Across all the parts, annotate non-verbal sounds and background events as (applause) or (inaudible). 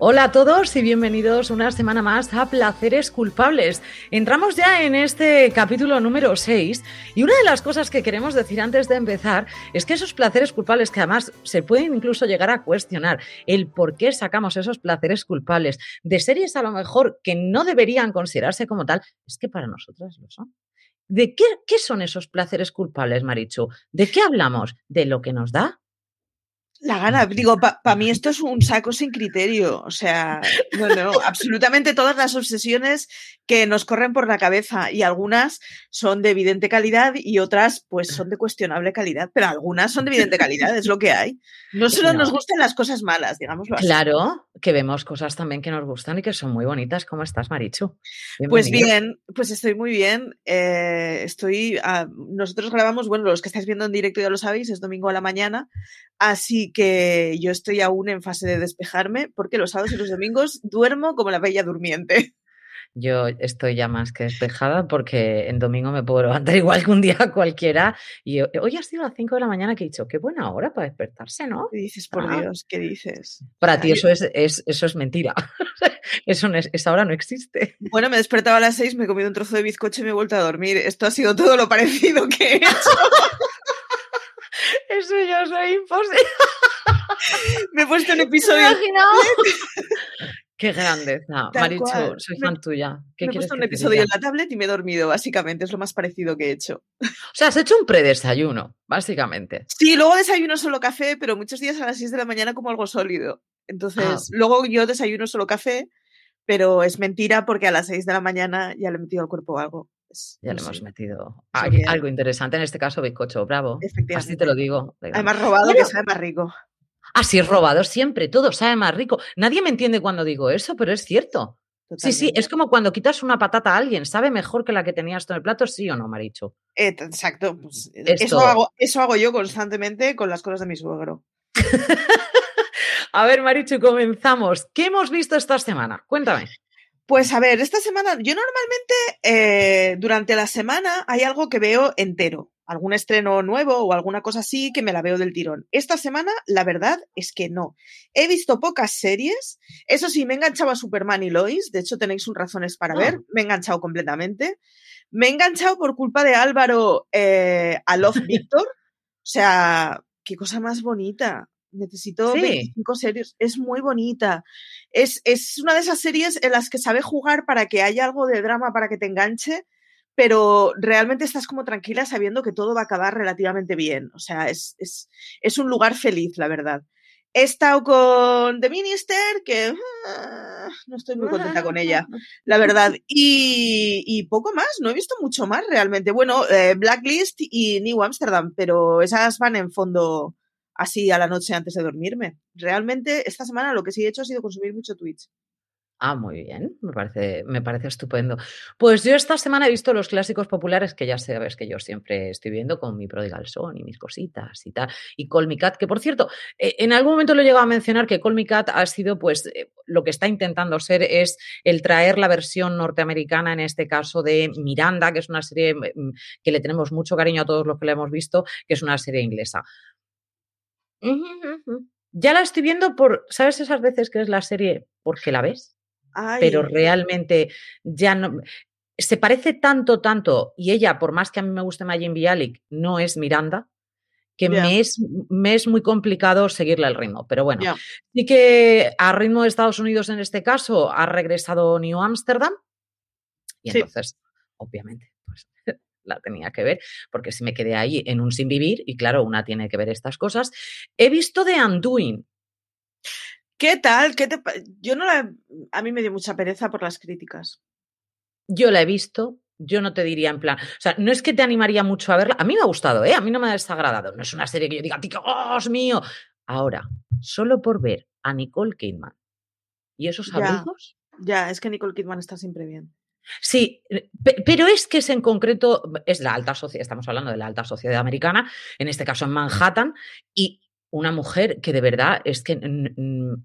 Hola a todos y bienvenidos una semana más a Placeres Culpables. Entramos ya en este capítulo número 6 y una de las cosas que queremos decir antes de empezar es que esos placeres culpables que además se pueden incluso llegar a cuestionar el por qué sacamos esos placeres culpables de series a lo mejor que no deberían considerarse como tal, es que para nosotras lo son. ¿De qué, qué son esos placeres culpables, Marichu? ¿De qué hablamos? ¿De lo que nos da? La gana, digo, para mí esto es un saco sin criterio. O sea, no, no, absolutamente todas las obsesiones que nos corren por la cabeza y algunas son de evidente calidad y otras pues son de cuestionable calidad, pero algunas son de evidente calidad, es lo que hay. No solo nos gustan las cosas malas, digámoslo así. Claro, que vemos cosas también que nos gustan y que son muy bonitas. ¿Cómo estás, Marichu? Pues bien, pues estoy muy bien. Eh, estoy, nosotros grabamos, bueno, los que estáis viendo en directo ya lo sabéis, es domingo a la mañana, así que yo estoy aún en fase de despejarme porque los sábados y los domingos duermo como la bella durmiente. Yo estoy ya más que despejada porque en domingo me puedo levantar (laughs) igual que un día cualquiera. Y hoy ha sido a las 5 de la mañana que he dicho, qué buena hora para despertarse, ¿no? ¿Qué dices, por ah. Dios? ¿Qué dices? Para ti eso es, eso es mentira. (laughs) eso no es, esa hora no existe. Bueno, me despertaba a las 6, me he comido un trozo de bizcocho y me he vuelto a dormir. Esto ha sido todo lo parecido que he hecho. (laughs) Eso yo soy imposible. (laughs) Me he puesto un episodio. (laughs) Qué grandeza. Marichu, soy fan tuya. me he puesto un episodio en la tablet y me he dormido, básicamente. Es lo más parecido que he hecho. O sea, has hecho un predesayuno, básicamente. Sí, luego desayuno solo café, pero muchos días a las 6 de la mañana como algo sólido. Entonces, ah. luego yo desayuno solo café, pero es mentira porque a las 6 de la mañana ya le he metido al cuerpo algo. Ya le hemos metido algo, interesante, en este caso bizcocho, bravo. Así te lo digo. Además robado que sabe más rico. Así es robado siempre, todo sabe más rico. Nadie me entiende cuando digo eso, pero es cierto. Sí, sí, es como cuando quitas una patata a alguien, ¿sabe mejor que la que tenías tú en el plato? ¿Sí o no, Maricho? exacto. Pues, eso, hago, eso hago yo constantemente con las cosas de mi suegro. (laughs) a ver, Marichu, comenzamos. ¿Qué hemos visto esta semana? Cuéntame. Pues a ver, esta semana, yo normalmente eh, durante la semana hay algo que veo entero, algún estreno nuevo o alguna cosa así que me la veo del tirón. Esta semana, la verdad es que no. He visto pocas series, eso sí, me he enganchado a Superman y Lois, de hecho tenéis un razones para ver, ah. me he enganchado completamente. Me he enganchado por culpa de Álvaro eh, a Love (laughs) Victor, o sea, qué cosa más bonita. Necesito 25 series. Es muy bonita. Es, es una de esas series en las que sabe jugar para que haya algo de drama, para que te enganche, pero realmente estás como tranquila sabiendo que todo va a acabar relativamente bien. O sea, es, es, es un lugar feliz, la verdad. He estado con The Minister, que ah, no estoy muy contenta con ella, la verdad. (laughs) Y, y, poco más, no he visto mucho más realmente. Bueno, eh, Blacklist y New Amsterdam, pero esas van en fondo así a la noche antes de dormirme. Realmente esta semana lo que sí he hecho ha sido consumir mucho Twitch. Ah, muy bien, me parece, me parece estupendo. Pues yo esta semana he visto los clásicos populares que ya sabes que yo siempre estoy viendo con mi Prodigal Son y mis cositas y tal. Y Call Me Cat, que por cierto, eh, en algún momento lo he llegado a mencionar que Call Me Cat ha sido, pues, eh, lo que está intentando ser es el traer la versión norteamericana, en este caso de Miranda, que es una serie mm, que le tenemos mucho cariño a todos los que la hemos visto, que es una serie inglesa. Ya la estoy viendo por, ¿sabes esas veces que es la serie porque la ves? Pero realmente ya no. Se parece tanto, tanto, y ella, por más que a mí me guste Majin Bialik, no es Miranda, que me, es, me es muy complicado seguirle el ritmo. Pero bueno, sí que a ritmo de Estados Unidos en este caso ha regresado New Amsterdam. Y entonces, obviamente, pues (laughs) la tenía que ver, porque si me quedé ahí en un sin vivir, y claro, una tiene que ver estas cosas. He visto The Undoing. ¿Qué tal? ¿Qué te... Yo no la... A mí me dio mucha pereza por las críticas. Yo la he visto, yo no te diría en plan, o sea, no es que te animaría mucho a verla, a mí me ha gustado, ¿eh? A mí no me ha desagradado, no es una serie que yo diga, Dios mío. Ahora, solo por ver a Nicole Kidman y esos amigos. Ya, es que Nicole Kidman está siempre bien. Sí, pero es que es en concreto, es la alta sociedad, estamos hablando de la alta sociedad americana, en este caso en Manhattan, y una mujer que de verdad es que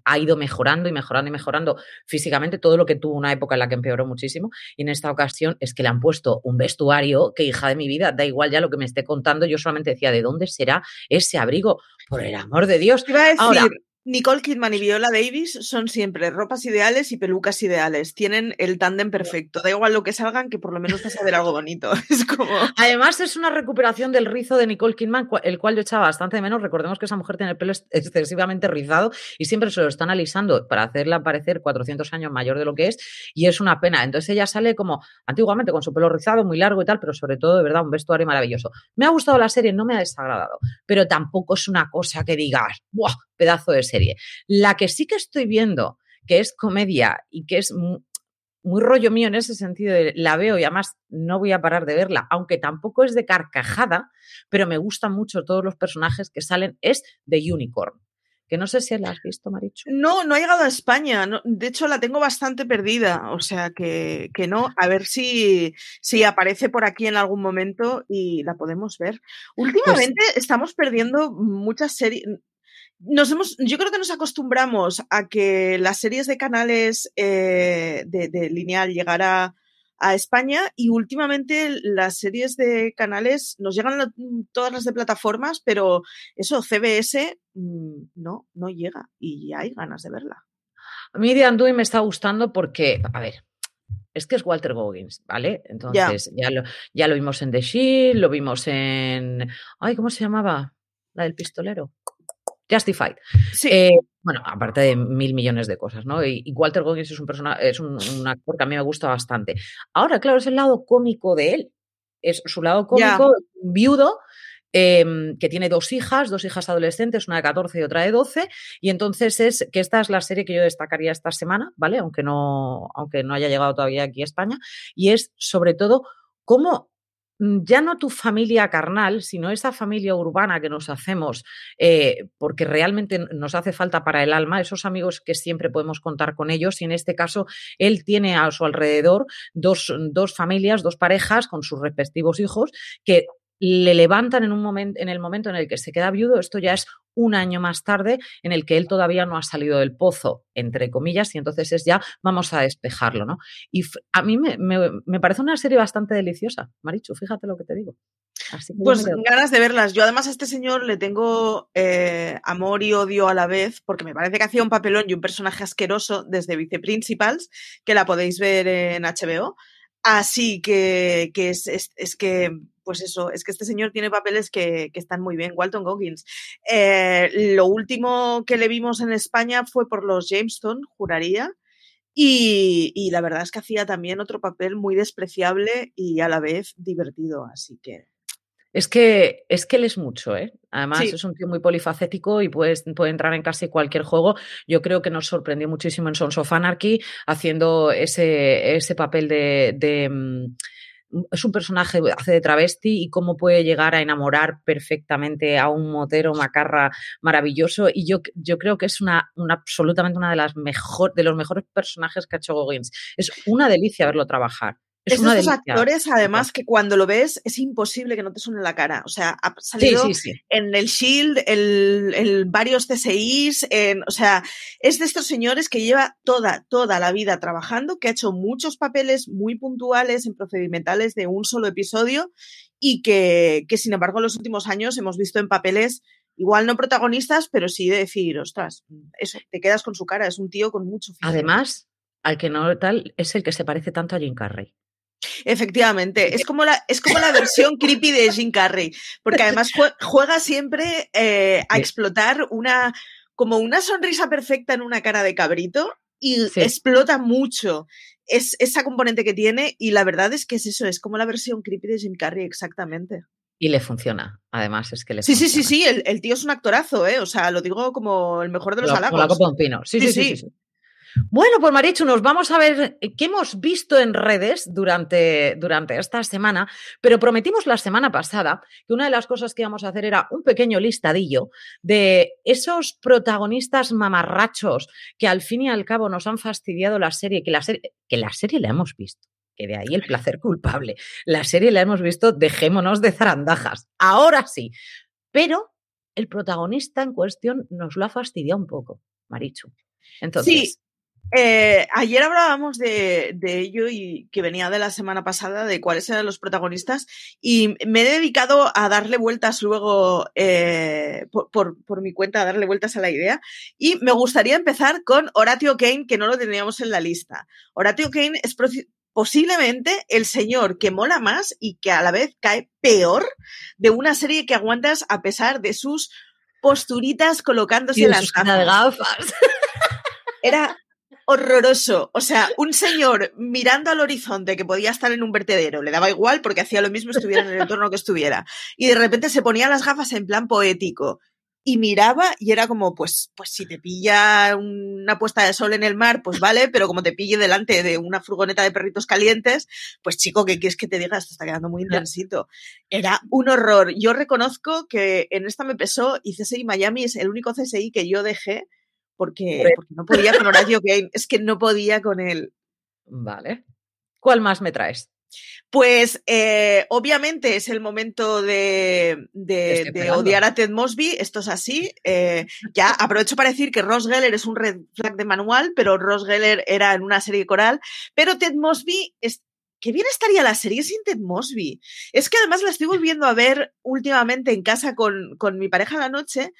ha ido mejorando y mejorando y mejorando físicamente todo lo que tuvo una época en la que empeoró muchísimo y en esta ocasión es que le han puesto un vestuario que hija de mi vida, da igual ya lo que me esté contando, yo solamente decía, ¿de dónde será ese abrigo? Por el amor de Dios. Iba a decir, Nicole Kidman y Viola Davis son siempre ropas ideales y pelucas ideales. Tienen el tándem perfecto. Da igual lo que salgan, que por lo menos vas a ver algo bonito. (laughs) Es como... Además, es una recuperación del rizo de Nicole Kidman, el cual yo echaba bastante de menos. Recordemos que esa mujer tiene el pelo excesivamente rizado y siempre se lo están alisando para hacerla parecer 400 años mayor de lo que es. Y es una pena. Entonces ella sale como antiguamente con su pelo rizado, muy largo y tal, pero sobre todo, de verdad, un vestuario maravilloso. Me ha gustado la serie, no me ha desagradado, pero tampoco es una cosa que digas, ¡buah! Pedazo de serie. La que sí que estoy viendo, que es comedia y que es muy, rollo mío en ese sentido, la veo y además no voy a parar de verla, aunque tampoco es de carcajada, pero me gustan mucho todos los personajes que salen, es The Unicorn. Que no sé si la has visto, Marichu. No, no ha llegado a España. de hecho, la tengo bastante perdida. O sea que, que, no. A ver si, si aparece por aquí en algún momento y la podemos ver. Pues Últimamente estamos perdiendo muchas series nos hemos, yo creo que nos acostumbramos a que las series de canales eh, de, lineal llegara a España y últimamente las series de canales nos llegan todas las de plataformas, pero eso, CBS, mm, no, no llega y hay ganas de verla. A mí de Anduin me está gustando porque, a ver, es que es Walter Goggins, ¿vale? Entonces, ya, lo, ya lo vimos en The Shield, lo vimos en. Ay, ¿cómo se llamaba? La del pistolero. Justified. Eh, bueno, aparte de mil millones de cosas, ¿no? Y, Walter Goggins es un personaje, es un, actor que a mí me gusta bastante. Ahora, claro, es el lado cómico de él. Es su lado cómico, viudo, em, que tiene dos hijas, dos hijas adolescentes, una de 14 y otra de 12, y entonces es que esta es la serie que yo destacaría esta semana, ¿vale? Aunque no, aunque no haya llegado todavía aquí a España, y es sobre todo cómo ya no tu familia carnal, sino esa familia urbana que nos hacemos eh, porque realmente nos hace falta para el alma, esos amigos que siempre podemos contar con ellos. Y en este caso, él tiene a su alrededor dos, dos familias, dos parejas con sus respectivos hijos que le levantan en un momento, en el momento en el que se queda viudo, esto ya es un año más tarde en el que él todavía no ha salido del pozo, entre comillas, y entonces es ya, vamos a despejarlo, ¿no? Y a mí me, parece una serie bastante deliciosa, Marichu, fíjate lo que te digo. pues ganas de verlas. Yo además a este señor le tengo eh, amor y odio a la vez, porque me parece que hacía un papelón y un personaje asqueroso desde Viceprincipals, que la podéis ver en HBO. Así que, es, es que pues eso, es que este señor tiene papeles que, están muy bien. Walton Goggins. Eh, lo último que le vimos en España fue por los Jamestown, juraría. Y, la verdad es que hacía también otro papel muy despreciable y a la vez divertido, así que. Es que, es que él es mucho, ¿eh? Además, es un tío muy polifacético y puede, puede, entrar en casi cualquier juego. Yo creo que nos sorprendió muchísimo en Sons of Anarchy haciendo ese, ese papel de mm, es un personaje, hace de travesti y cómo puede llegar a enamorar perfectamente a un motero macarra maravilloso. Y yo, yo creo que es una, absolutamente una de las mejor, de los mejores personajes que ha hecho Goggins. Es una delicia verlo trabajar. Es, uno de esos actores, además, que cuando lo ves es imposible que no te suene la cara. O sea, ha salido en el Shield, el, el varios TSIs, en, o sea, es de estos señores que lleva toda, toda la vida trabajando, que ha hecho muchos papeles muy puntuales en procedimentales de un solo episodio y que, que sin embargo, en los últimos años hemos visto en papeles igual no protagonistas, pero sí de decir, ostras, eso, te quedas con su cara, es un tío con mucho Además, al que no tal, es el que se parece tanto a Jim Carrey. Efectivamente, es como la, es como la versión (laughs) creepy de Jim Carrey, porque además juega siempre eh, a explotar una, como una sonrisa perfecta en una cara de cabrito y explota mucho es, esa componente que tiene y la verdad es que es eso, es como la versión creepy de Jim Carrey exactamente. Y le funciona, además es que le Sí, sí, sí, sí, el, tío es un actorazo, ¿eh? O sea, lo digo como el mejor de los halagos. sí, sí, sí. sí bueno, pues Marichu, nos vamos a ver eh, qué hemos visto en redes durante, durante esta semana, pero prometimos la semana pasada que una de las cosas que íbamos a hacer era un pequeño listadillo de esos protagonistas mamarrachos que al fin y al cabo nos han fastidiado la serie, que la serie, que la serie la hemos visto. que de ahí el placer culpable. La serie la hemos visto, dejémonos de zarandajas. Ahora sí. Pero el protagonista en cuestión nos lo ha fastidiado un poco, Marichu. Entonces, eh, ayer hablábamos de, ello y que venía de la semana pasada de cuáles eran los protagonistas y me he dedicado a darle vueltas luego eh, por, mi cuenta, a darle vueltas a la idea y me gustaría empezar con Horatio Kane, que no lo teníamos en la lista. Horatio Kane es posiblemente el señor que mola más y que a la vez cae peor de una serie que aguantas a pesar de sus posturitas colocándose las gafas. Era horroroso. O sea, un señor mirando al horizonte que podía estar en un vertedero, le daba igual porque hacía lo mismo estuviera en el entorno que estuviera. Y de repente se ponía las gafas en plan poético y miraba y era como, pues, pues si te pilla una puesta de sol en el mar, pues vale, pero como te pille delante de una furgoneta de perritos calientes, pues chico, ¿qué quieres que te diga? Esto está quedando muy intensito. Era un horror. Yo reconozco que en esta me pesó y CSI Miami es el único CSI que yo dejé porque, no podía con Horacio Kane, es que no podía con él. Vale. ¿Cuál más me traes? Pues eh, obviamente es el momento de, odiar a Ted Mosby, esto es así. Eh, ya aprovecho para decir que Ross Geller es un red flag de manual, pero Ross Geller era en una serie coral, pero Ted Mosby es... Qué bien estaría la serie sin Ted Mosby. Es que además la estoy volviendo a ver últimamente en casa con, con mi pareja la noche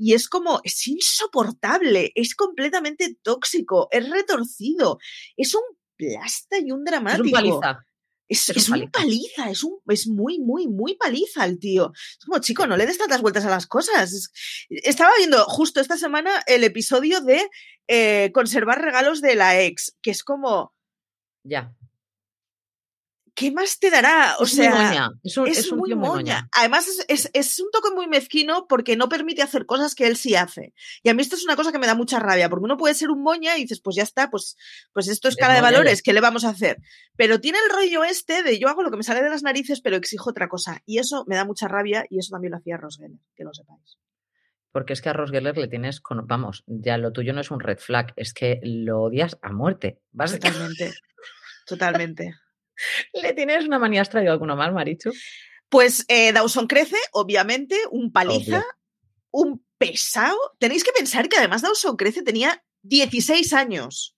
y es como, es insoportable, es completamente tóxico, es retorcido, es un plasta y un dramático. Es un paliza. Es, es, un paliza, es, un, es muy, muy, muy paliza el tío. Es como, chico, no le des tantas vueltas a las cosas. estaba viendo justo esta semana el episodio de eh, conservar regalos de la ex, que es como... Ya. ¿Qué más te dará? O sea, Es, un, es, muy moña. Además, es, un toque muy mezquino porque no permite hacer cosas que él sí hace. Y a mí esto es una cosa que me da mucha rabia, porque uno puede ser un moña y dices, pues ya está, pues, pues esto es cara de valores, ¿qué le vamos a hacer? Pero tiene el rollo este de yo hago lo que me sale de las narices, pero exijo otra cosa. Y eso me da mucha rabia y eso también lo hacía Ross Geller, que lo sepáis. Porque es que a Ross Geller le tienes, con, vamos, ya lo tuyo no es un red flag, es que lo odias a muerte, básicamente. Totalmente. ¿Le tienes una manía traído alguno más, Marichu? Pues eh, Dawson crece, obviamente, un paliza, un pesado. Tenéis que pensar que además Dawson crece tenía 16 años.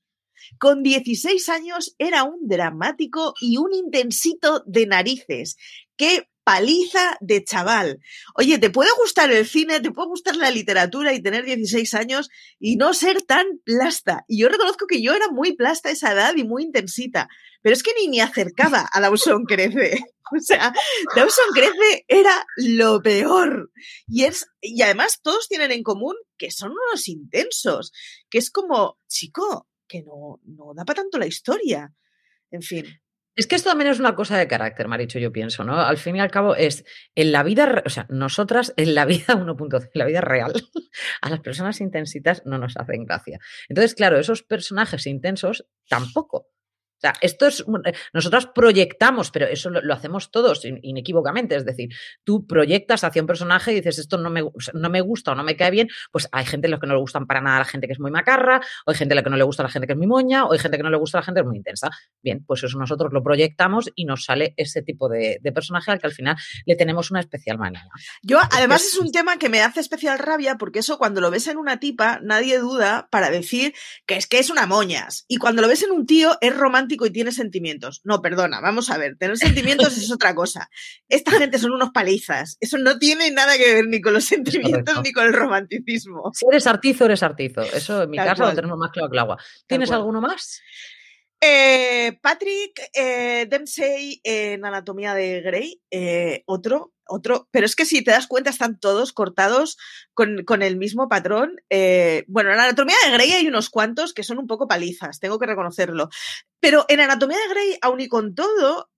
Con 16 años era un dramático y un intensito de narices. ¡Qué paliza de chaval. Oye, te puede gustar el cine, te puede gustar la literatura y tener 16 años y no ser tan plasta. Y yo reconozco que yo era muy plasta a esa edad y muy intensita, pero es que ni me acercaba a Dawson Crece. (laughs) O sea, Dawson Crece era lo peor. Y, es, y además todos tienen en común que son unos intensos, que es como, chico, que no, no da para tanto la historia. En fin. Es que esto también es una cosa de carácter, Maricho, yo pienso, ¿no? Al fin y al cabo es en la vida, o sea, nosotras en la vida (laughs) 1.0, en la vida real, a las personas intensitas no nos hacen gracia. Entonces, claro, esos personajes intensos tampoco. O sea, esto es. Eh, nosotras proyectamos, pero eso lo, hacemos todos inequívocamente. Es decir, tú proyectas hacia un personaje y dices, esto no me, no me gusta o no me cae bien. Pues hay gente a los que no le gustan para nada la gente que es muy macarra, o hay gente a la que no le gusta la gente que es muy moña, o hay gente que no le gusta la gente que es muy intensa. Bien, pues eso nosotros lo proyectamos y nos sale ese tipo de, personaje al que al final le tenemos una especial manía. Yo, además, es un tema que me hace especial rabia porque eso cuando lo ves en una tipa, nadie duda para decir que es que es una moñas. Y cuando lo ves en un tío, es romántico y tiene sentimientos. No, perdona, vamos a ver, tener sentimientos es (laughs) otra cosa. Esta gente son unos palizas. Eso no tiene nada que ver ni con los sentimientos ni con el romanticismo. Si eres artizo, eres artizo. Eso en mi casa lo tenemos más claro que el agua. ¿Tienes alguno más? Eh, Patrick eh, Dempsey en Anatomía de Grey, eh, otro, otro, pero es que si te das cuenta están todos cortados con, el mismo patrón. bueno, en Anatomía de Grey hay unos cuantos que son un poco palizas, tengo que reconocerlo. Pero en Anatomía de Grey, aun y con todo,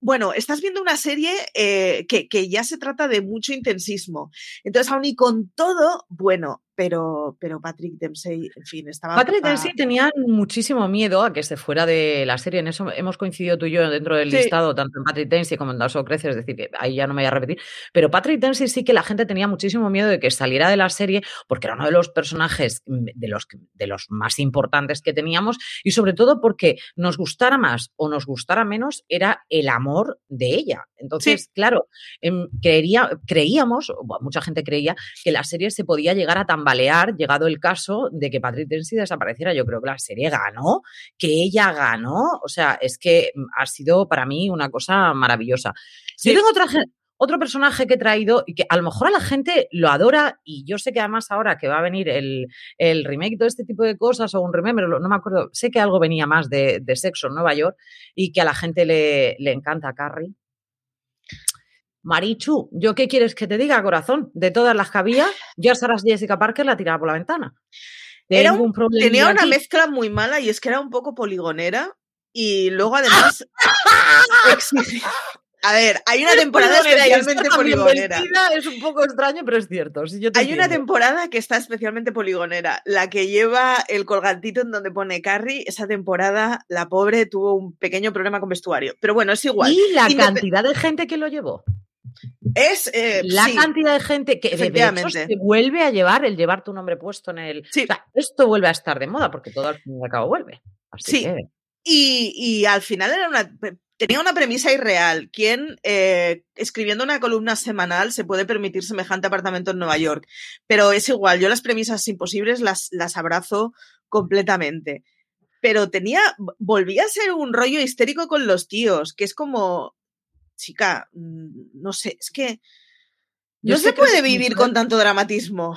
bueno, estás viendo una serie que, que, ya se trata de mucho intensismo. Entonces, aun y con todo, bueno, pero, pero Patrick Dempsey, en fin, estaba... Patrick Dempsey tenía muchísimo miedo a que se fuera de la serie, en eso hemos coincidido tú y yo dentro del listado, tanto en Patrick Dempsey como en Daso Crece, es decir, que ahí ya no me voy a repetir, pero Patrick Dempsey sí que la gente tenía muchísimo miedo de que saliera de la serie porque era uno de los personajes mm, de los, de los más importantes que teníamos y sobre todo porque nos gustara más o nos gustara menos era el amor de ella. Entonces, claro, em, creería, creíamos, mucha gente creía, que la serie se podía llegar a tambalear, llegado el caso de que Patrick Dempsey desapareciera. Yo creo que la serie ganó, que ella ganó. O sea, es que mm, ha sido para mí una cosa maravillosa. Yo tengo otra, otro personaje que he traído y que a lo mejor a la gente lo adora y yo sé que además ahora que va a venir el, el remake de este tipo de cosas o un remember, no me acuerdo, sé que algo venía más de, de sexo en Nueva York y que a la gente le, le encanta Carrie. Marichu, ¿yo qué quieres que te diga, corazón? De todas las que había, (sighs) ya Sarah Jessica Parker la tiraba por la ventana. Era un, tenía una mezcla muy mala y es que era un poco poligonera y luego además (laughs) (laughs) A ver, hay una temporada especialmente poligonera. Es un poco extraño, pero es cierto. hay una temporada que está especialmente poligonera. La que lleva el colgantito en donde pone Carrie, esa temporada, la pobre tuvo un pequeño problema con vestuario. Pero bueno, es igual. Y la cantidad de gente que lo llevó. Es eh, la cantidad de gente que de se vuelve a llevar el llevar tu nombre puesto en el. Sí. esto vuelve a estar de moda porque todo al fin y al cabo vuelve. sí. Y, y, al final era una, tenía una premisa irreal. ¿Quién, eh, escribiendo una columna semanal, se puede permitir semejante apartamento en Nueva York? Pero es igual, yo las premisas imposibles las, las abrazo completamente. Pero tenía, volvía a ser un rollo histérico con los tíos, que es como, chica, mm, no sé, es que no se puede vivir con tanto dramatismo.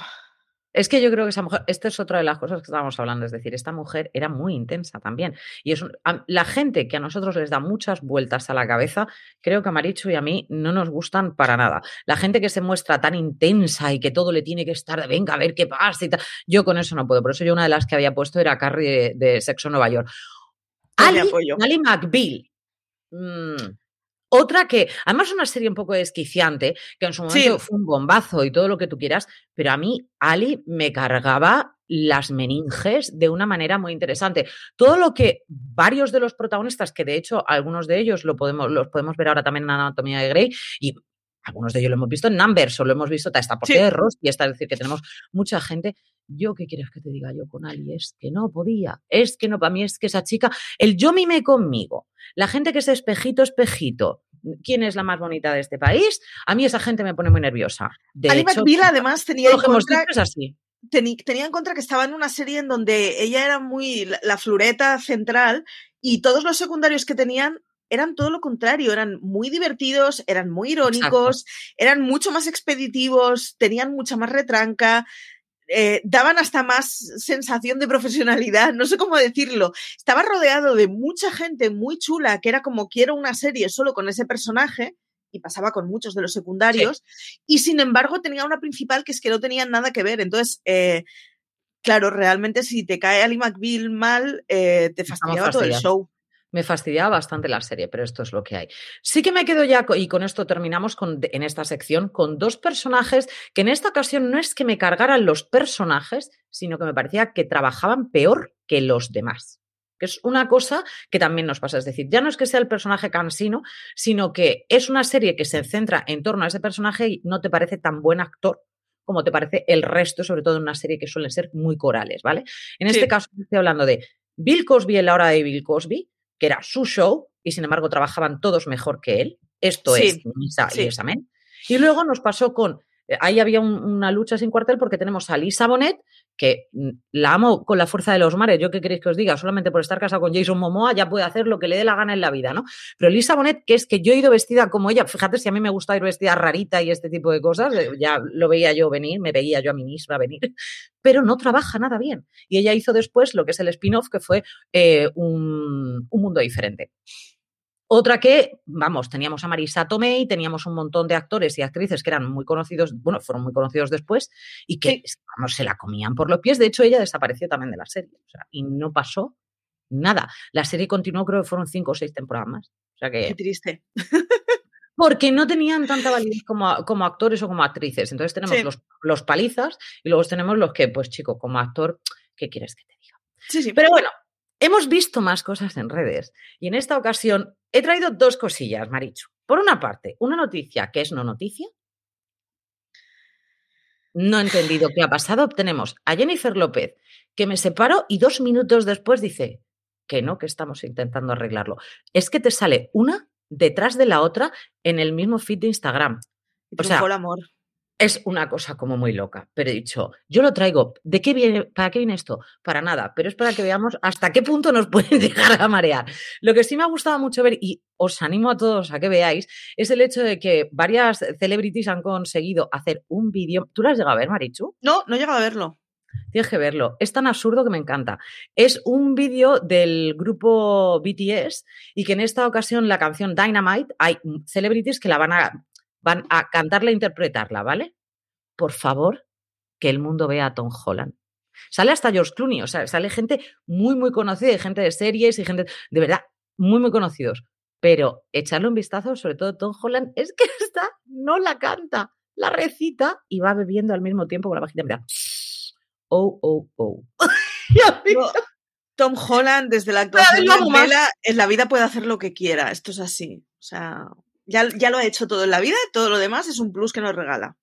Es que yo creo que esa mujer, esta es otra de las cosas que estábamos hablando, es decir, esta mujer era muy intensa también. Y es la gente que a nosotros les da muchas vueltas a la cabeza, creo que a Marichu y a mí no nos gustan para nada. La gente que se muestra tan intensa y que todo le tiene que estar de venga a ver qué pasa y tal, yo con eso no puedo. Por eso yo una de las que había puesto era Carrie de, Sexo Nueva York. Ali, Ali McBeal. Mm, otra que, además es una serie un poco desquiciante, que en su momento fue un bombazo y todo lo que tú quieras, pero a mí Ali me cargaba las meninges de una manera muy interesante. Todo lo que varios de los protagonistas, que de hecho algunos de ellos lo podemos, los podemos ver ahora también en Anatomía de Grey, y algunos de ellos lo hemos visto en Numbers o lo hemos visto esta por de Ross y es decir, que tenemos mucha gente. Yo, ¿qué quieres que te diga yo con Ali? Es que no podía, es que no, para mí es que esa chica, el yo mime conmigo, la gente que es espejito, espejito, ¿quién es la más bonita de este país? A mí esa gente me pone muy nerviosa. De Ali McBeal además tenía en contra... así. tenía en contra que estaba en una serie en donde ella era muy la flureta central y todos los secundarios que tenían eran todo lo contrario, eran muy divertidos, eran muy irónicos, eran mucho más expeditivos, tenían mucha más retranca, eh, daban hasta más sensación de profesionalidad, no sé cómo decirlo. Estaba rodeado de mucha gente muy chula, que era como quiero una serie solo con ese personaje, y pasaba con muchos de los secundarios, y sin embargo tenía una principal que es que no tenían nada que ver. Entonces, eh, claro, realmente si te cae Ali McBeal mal, eh, te fastidiaba todo el show me fastidiaba bastante la serie, pero esto es lo que hay. Sí que me quedo ya, y con esto terminamos con, en esta sección, con dos personajes que en esta ocasión no es que me cargaran los personajes, sino que me parecía que trabajaban peor que los demás. Que es una cosa que también nos pasa. Es decir, ya no es que sea el personaje cansino, sino que es una serie que se centra en torno a ese personaje y no te parece tan buen actor como te parece el resto, sobre todo en una serie que suelen ser muy corales, ¿vale? En este caso estoy hablando de Bill Cosby en la hora de Bill Cosby, que era su show, y sin embargo trabajaban todos mejor que él. Esto es Misa y Examen. Y luego nos pasó con, ahí había una lucha sin cuartel porque tenemos a Lisa Bonet, que mm, la amo con la fuerza de los mares, yo qué queréis que os diga, solamente por estar casado con Jason Momoa ya puede hacer lo que le dé la gana en la vida, ¿no? Pero Lisa Bonet, que es que yo he ido vestida como ella, fíjate si a mí me gusta ir vestida rarita y este tipo de cosas, eh, ya lo veía yo venir, me veía yo a mí misma venir, (laughs) pero no trabaja nada bien. Y ella hizo después lo que es el spin-off, que fue eh, un, un mundo diferente. Otra que, vamos, teníamos a Marisa Tomei, teníamos un montón de actores y actrices que eran muy conocidos, bueno, fueron muy conocidos después y que, vamos, se la comían por los pies. De hecho, ella desapareció también de la serie. O sea, y no pasó nada. La serie continuó, creo que fueron cinco o seis temporadas más. O sea que. Qué triste. Porque no tenían tanta validez como, como actores o como actrices. Entonces tenemos los, los, palizas y luego tenemos los que, pues chico, como actor, ¿qué quieres que te diga? Sí, sí. Pero bueno, hemos visto más cosas en redes y en esta ocasión he traído dos cosillas, Marichu. Por una parte, una noticia que es no noticia. No he entendido qué ha pasado. Tenemos a Jennifer López, que me separó y dos minutos después dice que no, que estamos intentando arreglarlo. Es que te sale una detrás de la otra en el mismo feed de Instagram. o sea, el amor. Es una cosa como muy loca, pero he dicho, yo lo traigo, ¿de qué viene, para qué viene esto? Para nada, pero es para que veamos hasta qué punto nos (laughs) pueden dejar a marear. Lo que sí me ha gustado mucho ver, y os animo a todos a que veáis, es el hecho de que varias celebrities han conseguido hacer un vídeo. ¿Tú lo has llegado a ver, Marichu? No, no he llegado a verlo. Tienes que verlo. Es tan absurdo que me encanta. Es un vídeo del grupo BTS y que en esta ocasión la canción Dynamite hay celebrities que la van a, van a cantarla e interpretarla, ¿vale? Por favor, que el mundo vea a Tom Holland. Sale hasta George Clooney, o sea, sale gente muy, muy conocida, y gente de series y gente, de verdad, muy, muy conocidos. Pero echarle un vistazo, sobre todo Tom Holland, es que (laughs) esta no la canta, la recita y va bebiendo al mismo tiempo con la vagina. Mira oh, oh, oh. (laughs) (laughs) Tom Holland, desde la actuación de en la vida puede hacer lo que quiera. Esto es así. O sea, ya, ya lo ha hecho todo en la vida, todo lo demás es un plus que nos regala.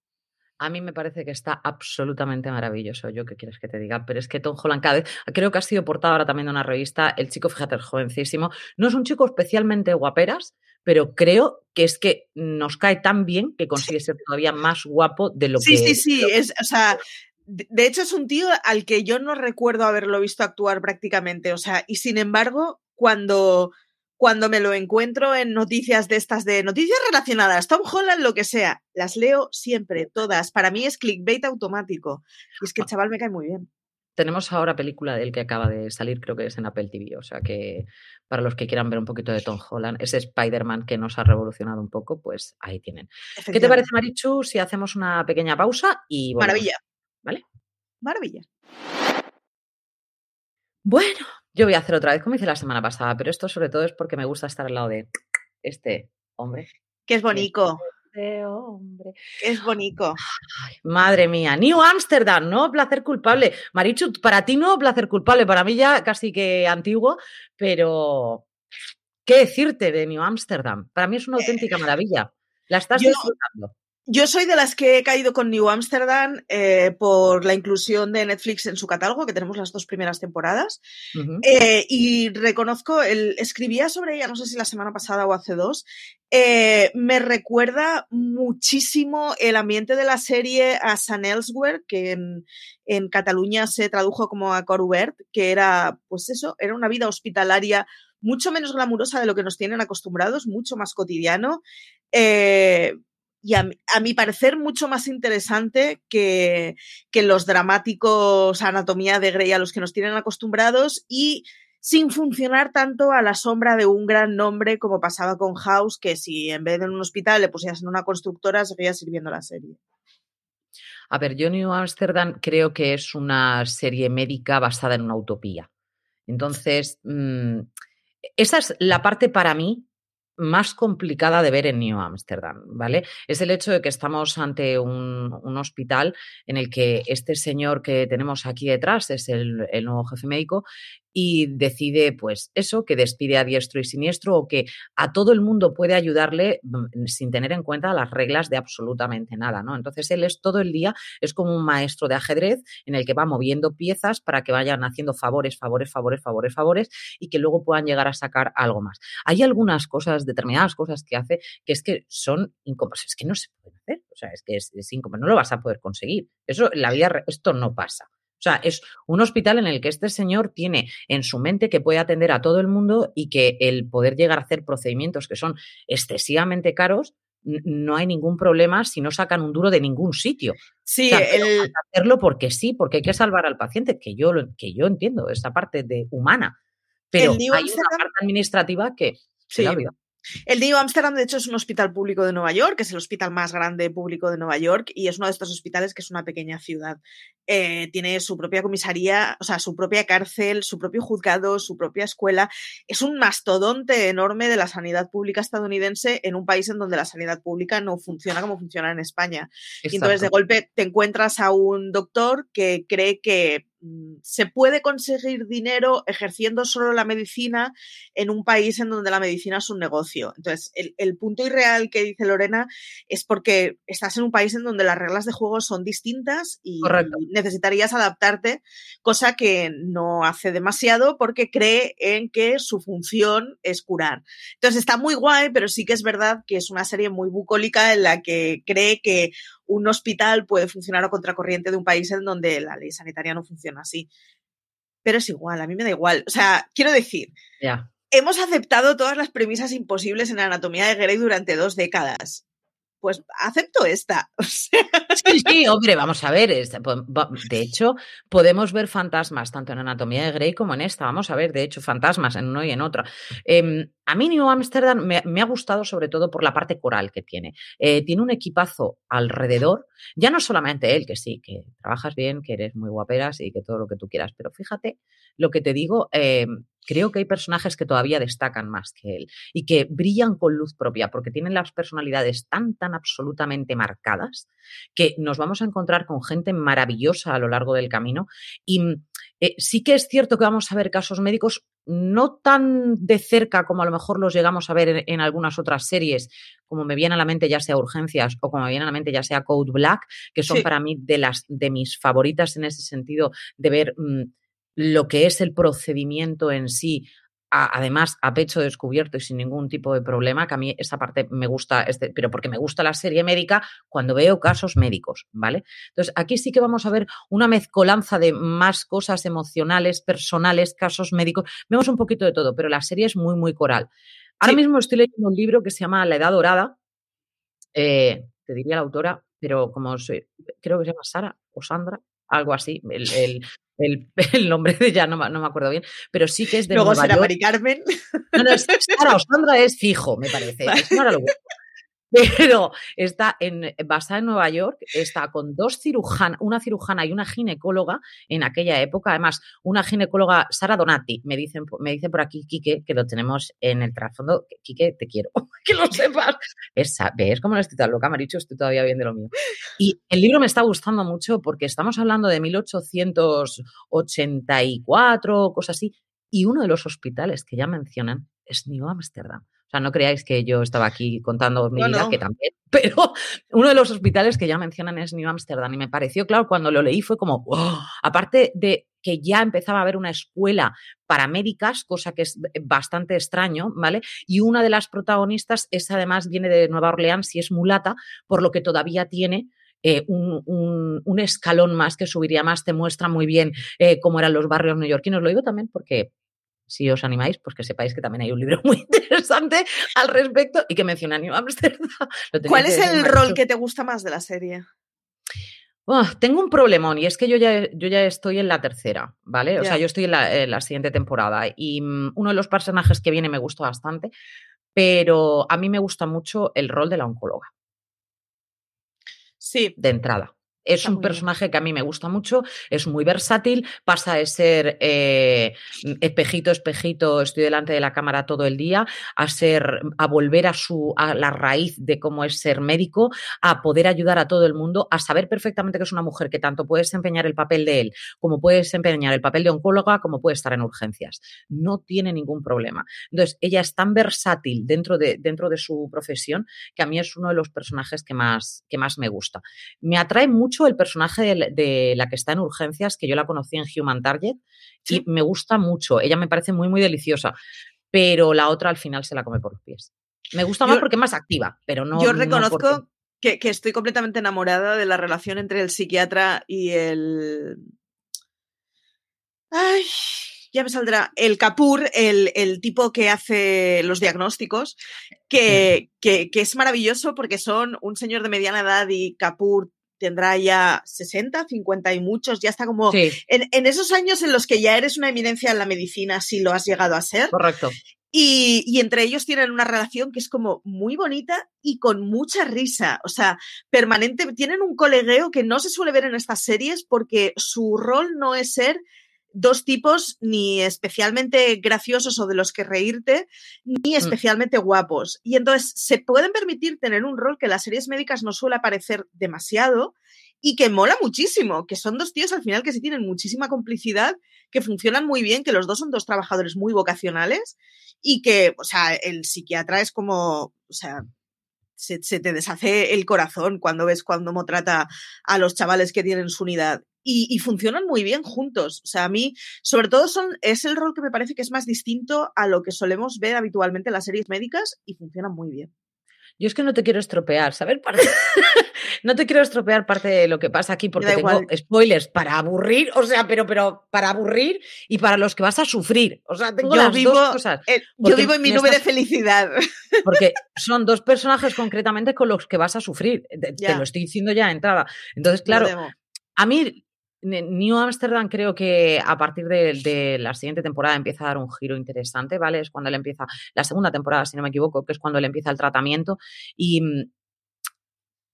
A mí me parece que está absolutamente maravilloso. Yo qué quieres que te diga, pero es que Tom Holland cada vez, creo que ha sido portada ahora también de una revista. El chico, fíjate, es jovencísimo. No es un chico especialmente guaperas, pero creo que es que nos cae tan bien que consigue ser todavía más guapo de lo que. Sí, sí, sí. Es, o sea, de hecho, es un tío al que yo no recuerdo haberlo visto actuar prácticamente. O sea, y sin embargo, cuando, cuando me lo encuentro en noticias de estas de noticias relacionadas, Tom Holland, lo que sea, las leo siempre, todas. Para mí es clickbait automático. Y es que el ah. chaval me cae muy bien. Tenemos ahora película del que acaba de salir, creo que es en Apple TV. O sea que para los que quieran ver un poquito de Tom Holland, ese Spider-Man que nos ha revolucionado un poco, pues ahí tienen. ¿Qué te parece, Marichu, si hacemos una pequeña pausa y Maravilla. ¿Vale? Maravilla. Bueno, yo voy a hacer otra vez como hice la semana pasada, pero esto sobre todo es porque me gusta estar al lado de este hombre. Que es bonito. Este hombre. Es bonito. madre mía. New Amsterdam, ¿no? Placer culpable. Marichu, para ti no placer culpable, para mí ya casi que antiguo, pero ¿qué decirte de New Amsterdam? Para mí es una auténtica eh, maravilla. La estás disfrutando. Yo soy de las que he caído con New Amsterdam eh, por la inclusión de Netflix en su catálogo, que tenemos las dos primeras temporadas. Eh, y reconozco, el, escribía sobre ella, no sé si la semana pasada o hace dos. Eh, me recuerda muchísimo el ambiente de la serie a San Elsewhere, que en, en Cataluña se tradujo como a Corubert, que era, pues eso, era una vida hospitalaria mucho menos glamurosa de lo que nos tienen acostumbrados, mucho más cotidiano. Eh, y a, mi parecer mucho más interesante que, que, los dramáticos Anatomía de Grey a los que nos tienen acostumbrados y sin funcionar tanto a la sombra de un gran nombre como pasaba con House, que si en vez de en un hospital le pusieras en una constructora, seguía sirviendo la serie. A ver, yo New Amsterdam creo que es una serie médica basada en una utopía. Entonces, mmm, esa es la parte para mí más complicada de ver en New Amsterdam, ¿vale? Es el hecho de que estamos ante un, hospital en el que este señor que tenemos aquí detrás es el, el nuevo jefe médico y decide, pues, eso, que despide a diestro y siniestro o que a todo el mundo puede ayudarle mm, sin tener en cuenta las reglas de absolutamente nada, ¿no? Entonces él es todo el día, es como un maestro de ajedrez en el que va moviendo piezas para que vayan haciendo favores, favores, favores, favores, favores y que luego puedan llegar a sacar algo más. Hay algunas cosas, determinadas cosas que hace que es que son incómodas, es que no se pueden hacer, o sea, es que es, es incómodo, no lo vas a poder conseguir. Eso, en la vida, esto no pasa. O sea, es un hospital en el que este señor tiene en su mente que puede atender a todo el mundo y que el poder llegar a hacer procedimientos que son excesivamente caros, no hay ningún problema si no sacan un duro de ningún sitio. Sí, el... hacerlo porque sí, porque hay que salvar al paciente, que yo, que yo entiendo esa parte de humana. Pero hay una parte administrativa que sí. El New Amsterdam, de hecho, es un hospital público de Nueva York, que es el hospital más grande público de Nueva York, y es uno de estos hospitales que es una pequeña ciudad. Eh, tiene su propia comisaría, o sea, su propia cárcel, su propio juzgado, su propia escuela. Es un mastodonte enorme de la sanidad pública estadounidense en un país en donde la sanidad pública no funciona como funciona en España. Y entonces, de golpe, te encuentras a un doctor que cree que se puede conseguir dinero ejerciendo solo la medicina en un país en donde la medicina es un negocio. Entonces, el, punto irreal que dice Lorena es porque estás en un país en donde las reglas de juego son distintas y necesitarías adaptarte, cosa que no hace demasiado porque cree en que su función es curar. Entonces, está muy guay, pero sí que es verdad que es una serie muy bucólica en la que cree que un hospital puede funcionar a contracorriente de un país en donde la ley sanitaria no funciona así. Pero es igual, a mí me da igual. O sea, quiero decir, hemos aceptado todas las premisas imposibles en la anatomía de Grey durante dos décadas pues acepto esta. (laughs) Sí, sí, hombre, vamos a ver. De hecho, podemos ver fantasmas tanto en Anatomía de Grey como en esta. Vamos a ver, de hecho, fantasmas en uno y en otra. Em, a mí New Amsterdam me, ha gustado sobre todo por la parte coral que tiene. Eh, tiene un equipazo alrededor, ya no solamente él, que sí, que trabajas bien, que eres muy guaperas y que todo lo que tú quieras, pero fíjate lo que te digo, em, creo que hay personajes que todavía destacan más que él y que brillan con luz propia porque tienen las personalidades tan, tan absolutamente marcadas que nos vamos a encontrar con gente maravillosa a lo largo del camino. Y mm, eh, sí que es cierto que vamos a ver casos médicos no tan de cerca como a lo mejor los llegamos a ver en, algunas otras series, como me viene a la mente ya sea Urgencias o como me viene a la mente ya sea Code Black, que son para mí de las de mis favoritas en ese sentido de ver mm, lo que es el procedimiento en sí, además a pecho descubierto y sin ningún tipo de problema, que a mí esa parte me gusta, este, pero porque me gusta la serie médica cuando veo casos médicos, ¿vale? Entonces, aquí sí que vamos a ver una mezcolanza de más cosas emocionales, personales, casos médicos, vemos un poquito de todo, pero la serie es muy, muy coral. Ahora mismo estoy leyendo un libro que se llama La Edad Dorada, eh, te diría la autora, pero como soy, creo que se llama Sara o Sandra, algo así, el, el, (laughs) nombre de ella no, no, me acuerdo bien, pero sí que es de Luego será Mari Carmen. No, (laughs) Sandra es fijo, me parece. Pero está en, basada en Nueva York, está con dos cirujanas, una cirujana y una ginecóloga en aquella época. Además, una ginecóloga, Sara Donati, me dicen, me dice por aquí Quique, que lo tenemos en el trasfondo. Quique, te quiero, (laughs) que lo sepas. Esa, ¿Ves cómo no estoy tan loca, Maricho? Estoy todavía bien de lo mío. Y el libro me está gustando mucho porque estamos hablando de 1884, cosas así, y uno de los hospitales que ya mencionan es New Amsterdam. O sea, no creáis que yo estaba aquí contando mi vida, que también, (laughs) pero uno de los hospitales que ya mencionan es New Amsterdam y me pareció, claro, cuando lo leí fue como, aparte de que ya empezaba a haber una escuela para médicas, cosa que es bastante extraño, ¿vale? Y una de las protagonistas es además viene de Nueva Orleans y es mulata, por lo que todavía tiene eh, un, escalón más que subiría más, te muestra muy bien eh, cómo eran los barrios neoyorquinos. Lo digo también porque si os animáis, pues que sepáis que también hay un libro (laughs) muy interesante al respecto y que menciona New Amsterdam. ¿Cuál es el rol que te gusta más de la serie? tengo un problemón y es que yo ya, yo ya estoy en la tercera, ¿vale? O sea, yo estoy en la, siguiente temporada y mm, uno de los personajes que viene me gusta bastante, pero a mí me gusta mucho el rol de la oncóloga. Sí. De entrada. Es un personaje que a mí me gusta mucho, es muy versátil, pasa de ser eh, espejito, espejito, estoy delante de la cámara todo el día, a ser, a volver a su, a la raíz de cómo es ser médico, a poder ayudar a todo el mundo, a saber perfectamente que es una mujer que tanto puede desempeñar el papel de él, como puede desempeñar el papel de oncóloga, como puede estar en urgencias. No tiene ningún problema. Entonces, ella es tan versátil dentro de, dentro de su profesión que a mí es uno de los personajes que más, que más me gusta. Me atrae mucho el personaje de, la que está en urgencias, que yo la conocí en Human Target, y me gusta mucho. Ella me parece muy, muy deliciosa, pero la otra al final se la come por los pies. Me gusta más porque es más activa, pero no. Yo reconozco que, estoy completamente enamorada de la relación entre el psiquiatra y el. Ay, ya me saldrá. El Capur, el, tipo que hace los diagnósticos, que, que, que, es maravilloso porque son un señor de mediana edad y Capur tendrá ya 60, 50 y muchos, ya está como en, esos años en los que ya eres una eminencia en la medicina, si lo has llegado a ser. Correcto. Y, entre ellos tienen una relación que es como muy bonita y con mucha risa. O sea, permanente, tienen un colegueo que no se suele ver en estas series porque su rol no es ser dos tipos ni especialmente graciosos o de los que reírte, ni mm. especialmente guapos. Y entonces se pueden permitir tener un rol que en las series médicas no suele aparecer demasiado y que mola muchísimo, que son dos tíos al final que sí tienen muchísima complicidad, que funcionan muy bien, que los dos son dos trabajadores muy vocacionales y que, o sea, el psiquiatra es como, o sea, se, te deshace el corazón cuando ves cuando trata a los chavales que tienen su unidad. Y, y, funcionan muy bien juntos. O sea, a mí, sobre todo, son, es el rol que me parece que es más distinto a lo que solemos ver habitualmente en las series médicas y funcionan muy bien. Yo es que no te quiero estropear, ¿sabes? (laughs) no te quiero estropear parte de lo que pasa aquí porque tengo spoilers para aburrir, o sea, pero, pero para aburrir y para los que vas a sufrir. O sea, tengo las dos cosas. yo vivo en mi nube de felicidad. (laughs) Porque son dos personajes concretamente con los que vas a sufrir. Te, lo estoy diciendo ya de entrada. Entonces, claro, a mí New Amsterdam creo que a partir de, la siguiente temporada empieza a dar un giro interesante, ¿vale? Es cuando él empieza, la segunda temporada, si no me equivoco, que es cuando él empieza el tratamiento y mm,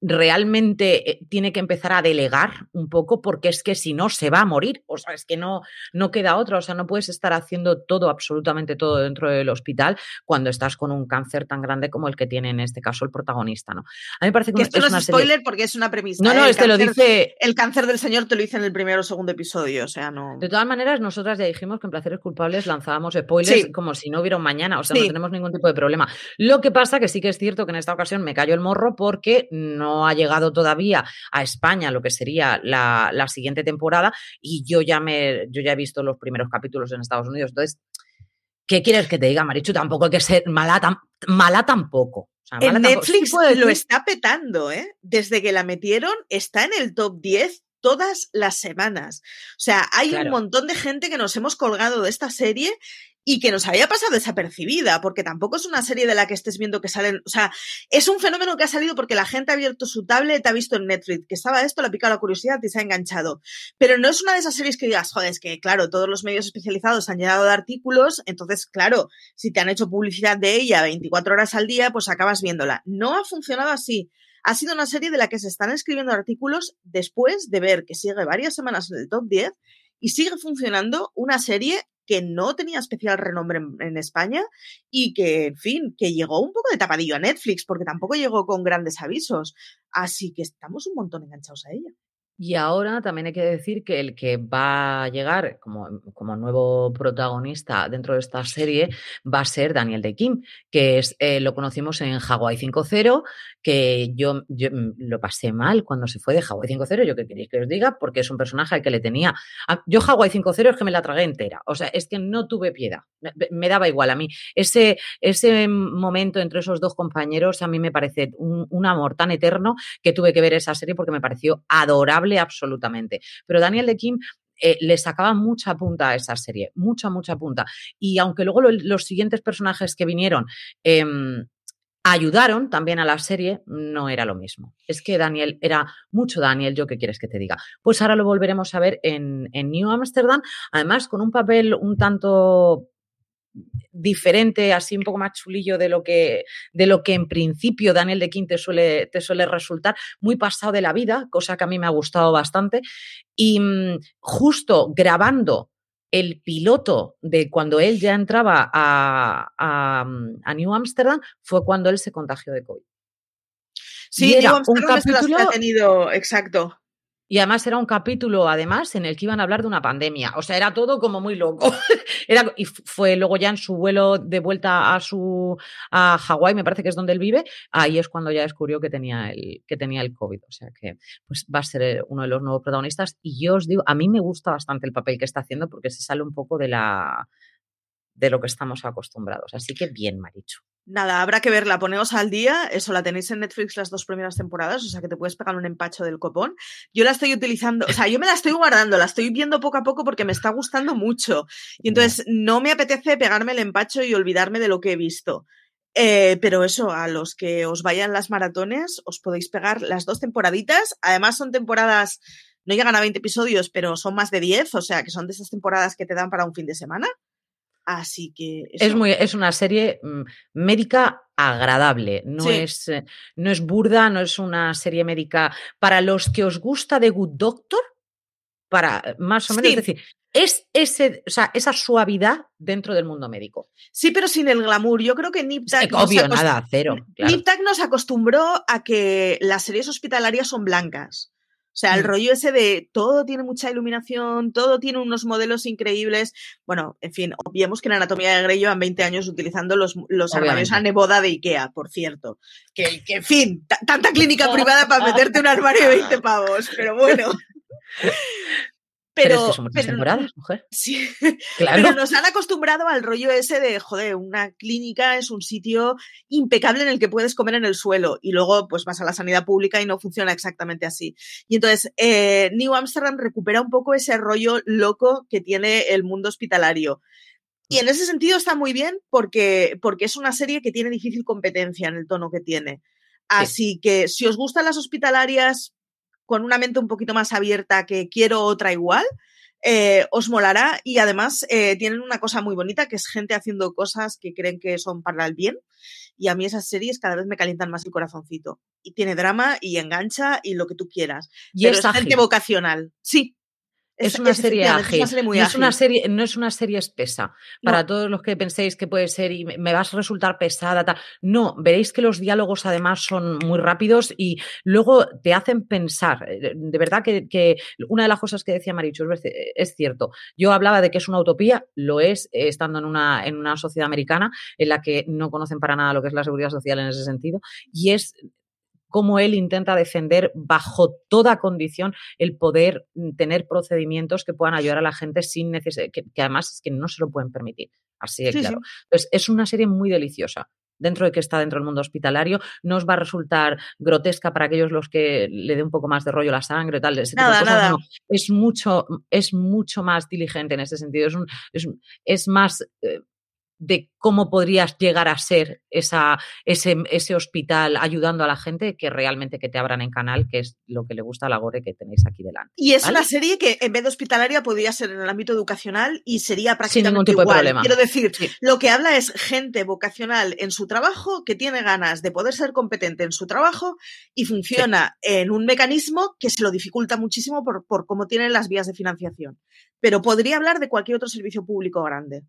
realmente eh, tiene que empezar a delegar un poco porque es que si no se va a morir, o sea, es que no, no queda otra, o sea, no puedes estar haciendo todo, absolutamente todo dentro del hospital cuando estás con un cáncer tan grande como el que tiene en este caso el protagonista, ¿no? A mí me parece que, esto no es spoiler porque es una premisa. No, no, ¿eh? este lo dice... El cáncer del señor te lo dice en el primero o segundo episodio, o sea, no... De todas maneras, nosotras ya dijimos que en Placeres Culpables lanzábamos spoilers como si no hubiera un mañana, o sea, no tenemos ningún tipo de problema. Lo que pasa que sí que es cierto que en esta ocasión me cayó el morro porque no ha llegado todavía a España lo que sería la, siguiente temporada y yo ya, me, yo ya he visto los primeros capítulos en Estados Unidos. Entonces, ¿qué quieres que te diga, Marichu? Tampoco hay que ser mala, mala tampoco. en Netflix lo está petando, ¿eh? Desde que la metieron, está en el top 10 todas las semanas. O sea, hay un montón de gente que nos hemos colgado de esta serie y que nos había pasado desapercibida, porque tampoco es una serie de la que estés viendo que salen, o sea, es un fenómeno que ha salido porque la gente ha abierto su tablet, ha visto en Netflix que estaba esto, le ha picado la curiosidad y se ha enganchado. Pero no es una de esas series que digas, joder, es que claro, todos los medios especializados han llenado de artículos, entonces, claro, si te han hecho publicidad de ella 24 horas al día, pues acabas viéndola. No ha funcionado así. Ha sido una serie de la que se están escribiendo artículos después de ver que sigue varias semanas en el top 10 y sigue funcionando una serie que no tenía especial renombre en, España y que, en fin, que llegó un poco de tapadillo a Netflix porque tampoco llegó con grandes avisos. Así que estamos un montón enganchados a ella. Y ahora también hay que decir que el que va a llegar como, como nuevo protagonista dentro de esta serie va a ser Daniel de Kim, que es, eh, lo conocimos en Hawaii 5.0, que yo, yo, mm, lo pasé mal cuando se fue de Hawaii 5.0, yo que queréis que os diga, porque es un personaje al que le tenía... yo Hawaii 5.0 es que me la tragué entera, o sea, es que no tuve piedad, me, daba igual a mí. Ese, ese momento entre esos dos compañeros a mí me parece un, un amor tan eterno que tuve que ver esa serie porque me pareció adorable absolutamente. Pero Daniel de Kim eh, le sacaba mucha punta a esa serie, mucha, mucha punta. Y aunque luego los siguientes personajes que vinieron em, ayudaron también a la serie, no era lo mismo. Es que Daniel era mucho Daniel, yo qué quieres que te diga. Pues ahora lo volveremos a ver en, en New Amsterdam, además con un papel un tanto diferente, así un poco más chulillo de lo que, de lo que en principio Daniel de Quinte suele, te suele resultar, muy pasado de la vida, cosa que a mí me ha gustado bastante. Y mm, justo grabando el piloto de cuando él ya entraba a, a, New Amsterdam fue cuando él se contagió de COVID. Sí, un capítulo ha tenido, exacto. Y además era un capítulo, además, en el que iban a hablar de una pandemia. O sea, era todo como muy loco. (laughs) era, y fue luego ya en su vuelo de vuelta a su a Hawái, me parece que es donde él vive, ahí es cuando ya descubrió que tenía el, que tenía el COVID. O sea que pues va a ser eh, uno de los nuevos protagonistas. Y yo os digo, a mí me gusta bastante el papel que está haciendo porque se sale un poco de la de lo que estamos acostumbrados. Así que bien, Marichu. Nada, habrá que verla, ponemos al día, eso la tenéis en Netflix las dos primeras temporadas, o sea que te puedes pegar un empacho del copón. Yo la estoy utilizando, o sea, yo me la estoy guardando, la estoy viendo poco a poco porque me está gustando mucho. Y entonces no me apetece pegarme el empacho y olvidarme de lo que he visto. Eh, pero eso, a los que os vayan las maratones, os podéis pegar las dos temporaditas. Además, son temporadas, no llegan a 20 episodios, pero son más de 10, o sea que son de esas temporadas que te dan para un fin de semana. Así que. Es, muy, es una serie mm, médica agradable, no, es, eh, no es burda, no es una serie médica. Para los que os gusta The Good Doctor, para eh, más o menos, es decir, es ese, o sea, esa suavidad dentro del mundo médico. Sí, pero sin el glamour. Yo creo que Nip obvio, nada, cero. nos acostumbró a que las series hospitalarias son blancas. O sea, el rollo ese de todo tiene mucha iluminación, todo tiene unos modelos increíbles. Bueno, en fin, obviemos que en Anatomía de Grey llevan 20 años utilizando los, los armarios a neboda de Ikea, por cierto. Que, que en fin, tanta clínica (laughs) privada para (laughs) meterte un armario de 20 pavos, pero bueno. (laughs) Pero, pero, temporadas, mujer. (laughs) Sí, claro. pero nos han acostumbrado al rollo ese de, joder, una clínica es un sitio impecable en el que puedes comer en el suelo y luego pues vas a la sanidad pública y no funciona exactamente así. Y entonces, eh, New Amsterdam recupera un poco ese rollo loco que tiene el mundo hospitalario. Y en ese sentido está muy bien porque, porque es una serie que tiene difícil competencia en el tono que tiene. Así que si os gustan las hospitalarias, con una mente un poquito más abierta que quiero otra igual, eh, os molará y además eh, tienen una cosa muy bonita que es gente haciendo cosas que creen que son para el bien y a mí esas series cada vez me calientan más el corazoncito y tiene drama y engancha y lo que tú quieras y pero es, gente vocacional. Sí es, una serie ágil. no, Es una serie, no es una serie espesa. Para todos los que penséis que puede ser y me vas a resultar pesada. No, veréis que los diálogos además son muy rápidos y luego te hacen pensar. Eh, de verdad que, una de las cosas que decía Marichu es, cierto. Yo hablaba de que es una utopía, lo es, eh, estando en una, en una sociedad americana en la que no conocen para nada lo que es la seguridad social en ese sentido. Y es cómo él intenta defender bajo toda condición el poder mm, tener procedimientos que puedan ayudar a la gente sin necesidad, que, además es que no se lo pueden permitir. Así de claro. Entonces, es una serie muy deliciosa dentro de que está dentro del mundo hospitalario, no os va a resultar grotesca para aquellos los que le dé un poco más de rollo la sangre, tal, ese nada, nada. es mucho, es mucho más diligente en ese sentido, es, es, más eh, de cómo podrías llegar a ser esa, ese, ese, hospital ayudando a la gente que realmente que te abran en canal, que es lo que le gusta a la Gore que tenéis aquí delante. Y es una serie que en vez de hospitalaria podría ser en el ámbito educacional y sería prácticamente Sin ningún tipo igual. De problema. Quiero decir, lo que habla es gente vocacional en su trabajo que tiene ganas de poder ser competente en su trabajo y funciona en un mecanismo que se lo dificulta muchísimo por, por cómo tienen las vías de financiación. Pero podría hablar de cualquier otro servicio público grande.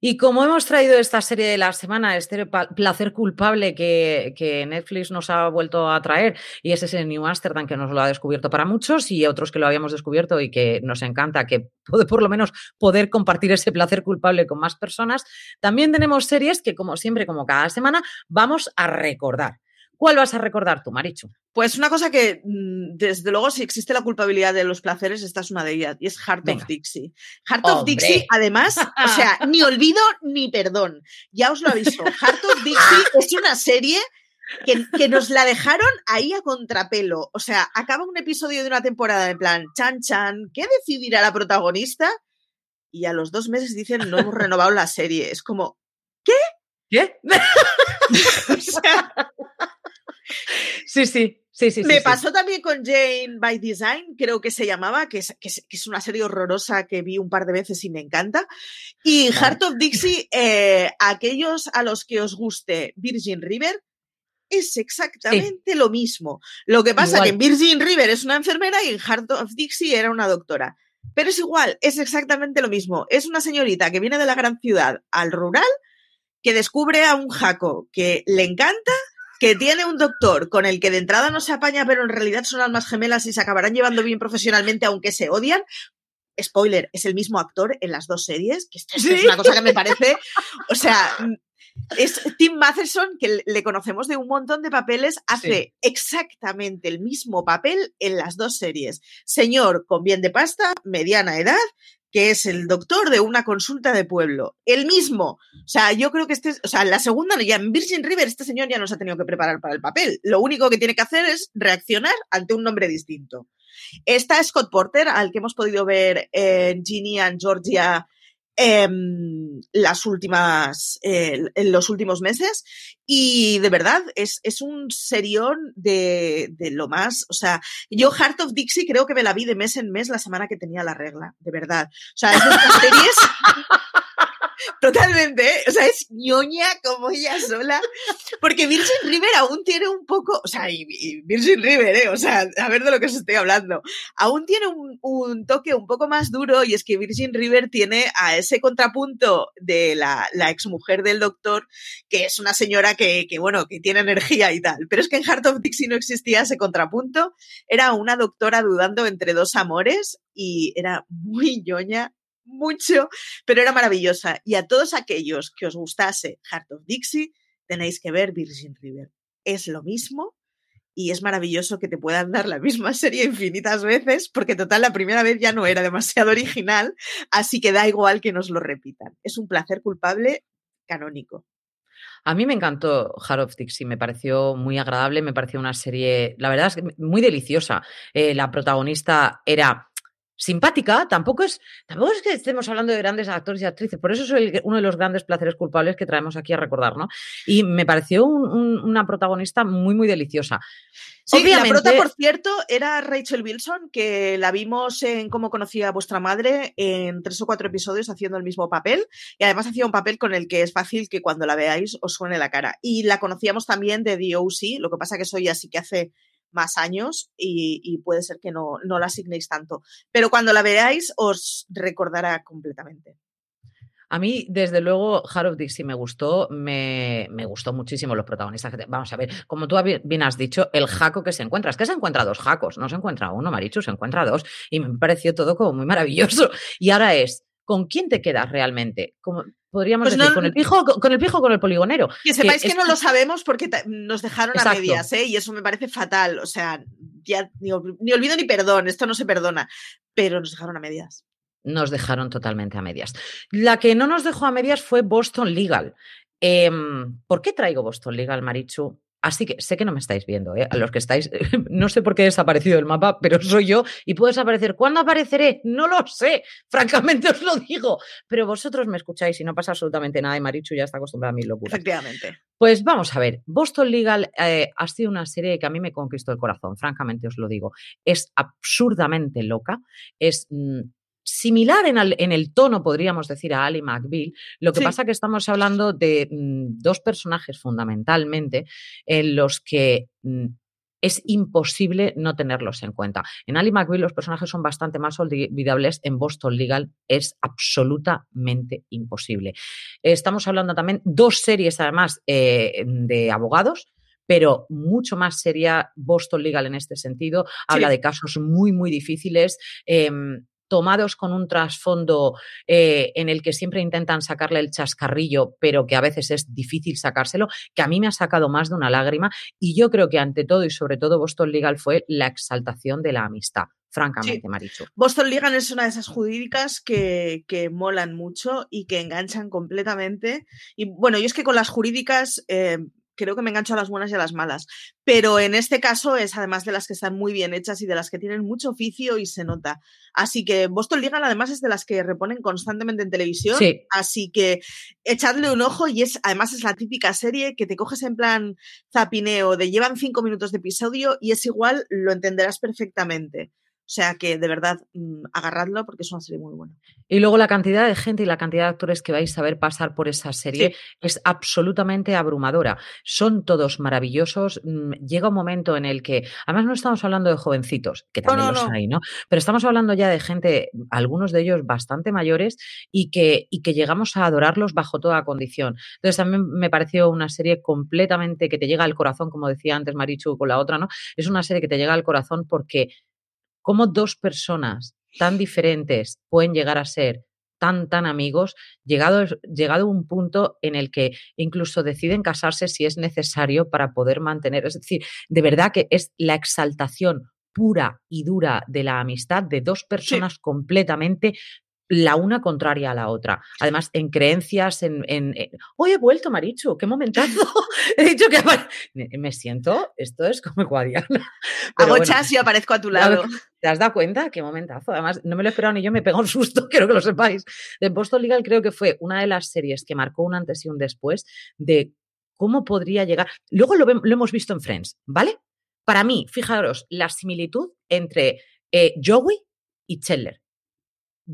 Y como hemos traído esta serie de la semana, este placer culpable que, que, Netflix nos ha vuelto a traer, y es ese New Amsterdam que nos lo ha descubierto para muchos y otros que lo habíamos descubierto y que nos encanta, que por lo menos poder compartir ese placer culpable con más personas, también tenemos series que, como siempre, como cada semana, vamos a recordar. ¿Cuál vas a recordar tú, Marichu? Pues una cosa que, mm, desde luego, si existe la culpabilidad de los placeres, esta es una de ellas, y es Heart of Dixie. Heart of Dixie, además, o sea, (laughs) ni olvido ni perdón. Ya os lo aviso. Heart of Dixie (laughs) es una serie que, que, nos la dejaron ahí a contrapelo. O sea, acaba un episodio de una temporada en plan, chan chan, ¿qué decidirá la protagonista? Y a los dos meses dicen, no hemos renovado la serie. Es como, ¿qué? ¿Qué? (laughs) o sea, Sí, sí. Sí, sí, Me pasó también con Jane by Design, creo que se llamaba, que es, que es, una serie horrorosa que vi un par de veces y me encanta. Y Heart of Dixie, eh, aquellos a los que os guste Virgin River, es exactamente lo mismo. Lo que pasa es que en Virgin River es una enfermera y en Heart of Dixie era una doctora. Pero es igual, es exactamente lo mismo. Es una señorita que viene de la gran ciudad al rural, que descubre a un jaco que le encanta que tiene un doctor con el que de entrada no se apaña, pero en realidad son almas gemelas y se acabarán llevando bien profesionalmente, aunque se odian. Spoiler, es el mismo actor en las dos series, que esto es una cosa que me parece. O sea, es Tim Matheson, que le conocemos de un montón de papeles, hace exactamente el mismo papel en las dos series. Señor con bien de pasta, mediana edad, que es el doctor de una consulta de pueblo. El mismo. O sea, yo creo que este, o sea, la segunda, ya en Virgin River, este señor ya no se ha tenido que preparar para el papel. Lo único que tiene que hacer es reaccionar ante un nombre distinto. Está Scott Porter, al que hemos podido ver en Ginny and Georgia Em, las últimas, en los últimos meses. Y de verdad, es, es un serión de, de, lo más. O sea, yo Heart of Dixie creo que me la vi de mes en mes la semana que tenía la regla, de verdad. O sea, es de estas. Totalmente, ¿eh? o sea, es ñoña como ella sola, porque Virgin River aún tiene un poco, o sea, y, Virgin River, ¿eh? o sea, a ver de lo que os estoy hablando, aún tiene un, toque un poco más duro y es que Virgin River tiene a ese contrapunto de la, la exmujer del doctor, que es una señora que, que, bueno, que tiene energía y tal, pero es que en Heart of Dixie no existía ese contrapunto, era una doctora dudando entre dos amores y era muy ñoña mucho, pero era maravillosa. Y a todos aquellos que os gustase Heart of Dixie, tenéis que ver Virgin River. Es lo mismo y es maravilloso que te puedan dar la misma serie infinitas veces, porque total la primera vez ya no era demasiado original, así que da igual que nos lo repitan. Es un placer culpable canónico. A mí me encantó Heart of Dixie, me pareció muy agradable, me pareció una serie, la verdad es que muy deliciosa. Eh, la protagonista era simpática, tampoco es, tampoco es que estemos hablando de grandes actores y actrices, por eso es uno de los grandes placeres culpables que traemos aquí a recordar, ¿no? Y me pareció una protagonista muy, muy deliciosa. Sí, la prota, por cierto, era Rachel Wilson, que la vimos en Cómo conocía a vuestra madre en tres o cuatro episodios haciendo el mismo papel, y además hacía un papel con el que es fácil que cuando la veáis os suene la cara. Y la conocíamos también de The O.C., lo que pasa que soy así que hace más años y, puede ser que no, no la asignéis tanto. Pero cuando la veáis os recordará completamente. A mí, desde luego, of Dixie me gustó, me, me, gustó muchísimo los protagonistas. Vamos a ver, como tú bien has dicho, el jaco que se encuentra. Es que se encuentra dos jacos, no se encuentra uno, Marichu, se encuentra dos. Y me pareció todo como muy maravilloso. (laughs) Y ahora es, ¿con quién te quedas realmente? Como, podríamos pues decir, con el pijo con el pijo o con el poligonero. Que sepáis que, no lo sabemos porque nos dejaron a medias, ¿eh? Y eso me parece fatal. O sea, ya ni, olvido ni perdón, esto no se perdona, pero nos dejaron a medias. Nos dejaron totalmente a medias. La que no nos dejó a medias fue Boston Legal. Em, ¿Por qué traigo Boston Legal, Marichu? Así que sé que no me estáis viendo, ¿eh? a los que estáis, (laughs) no sé por qué he desaparecido el mapa, pero soy yo y puedo desaparecer. ¿Cuándo apareceré? No lo sé, francamente os lo digo, pero vosotros me escucháis y no pasa absolutamente nada y Marichu ya está acostumbrada a mis locuras. Efectivamente. Pues vamos a ver, Boston Legal eh, ha sido una serie que a mí me conquistó el corazón, francamente os lo digo. Es absurdamente loca, es mm, similar en el, tono, podríamos decir, a Ali McBeal. Lo que pasa que estamos hablando de mm, dos personajes fundamentalmente en los que mm, es imposible no tenerlos en cuenta. En Ali McBeal los personajes son bastante más olvidables, en Boston Legal es absolutamente imposible. Estamos hablando también dos series además eh, de abogados, pero mucho más seria Boston Legal en este sentido. Habla de casos muy, muy difíciles. Em, tomados con un trasfondo eh, en el que siempre intentan sacarle el chascarrillo, pero que a veces es difícil sacárselo, que a mí me ha sacado más de una lágrima. Y yo creo que ante todo y sobre todo Boston Legal fue la exaltación de la amistad francamente, Marichu. Boston Legal es una de esas jurídicas que, que, molan mucho y que enganchan completamente. Y bueno, yo es que con las jurídicas eh, creo que me engancho a las buenas y a las malas. Pero en este caso es además de las que están muy bien hechas y de las que tienen mucho oficio y se nota. Así que Boston Legal además es de las que reponen constantemente en televisión. Así que echadle un ojo y es además es la típica serie que te coges en plan zapineo de llevan cinco minutos de episodio y es igual, lo entenderás perfectamente. O sea que de verdad mm, agarradlo porque es una serie muy buena. Y luego la cantidad de gente y la cantidad de actores que vais a ver pasar por esa serie es absolutamente abrumadora. Son todos maravillosos. Mm, llega un momento en el que, además no estamos hablando de jovencitos, que también los hay, ¿no? Pero estamos hablando ya de gente, algunos de ellos bastante mayores, y que, y que llegamos a adorarlos bajo toda condición. Entonces también me pareció una serie completamente que te llega al corazón, como decía antes Marichu con la otra, ¿no? Es una serie que te llega al corazón porque cómo dos personas tan diferentes pueden llegar a ser tan, tan amigos, llegado, llegado un punto en el que incluso deciden casarse si es necesario para poder mantener. Es decir, de verdad que es la exaltación pura y dura de la amistad de dos personas completamente la una contraria a la otra. Además, en creencias, en, en, hoy he vuelto, Marichu, qué momentazo. (laughs) he dicho que me siento, esto es como Guadiana. Hago chas y aparezco a tu (laughs) lado. ¿Te has dado cuenta? Qué momentazo. Además, no me lo he esperado ni yo, me pegó un susto, (laughs) quiero que lo sepáis. De Boston Legal creo que fue una de las series que marcó un antes y un después de cómo podría llegar. Luego lo, lo hemos visto en Friends, ¿vale? Para mí, fijaros, la similitud entre eh, Joey y Chandler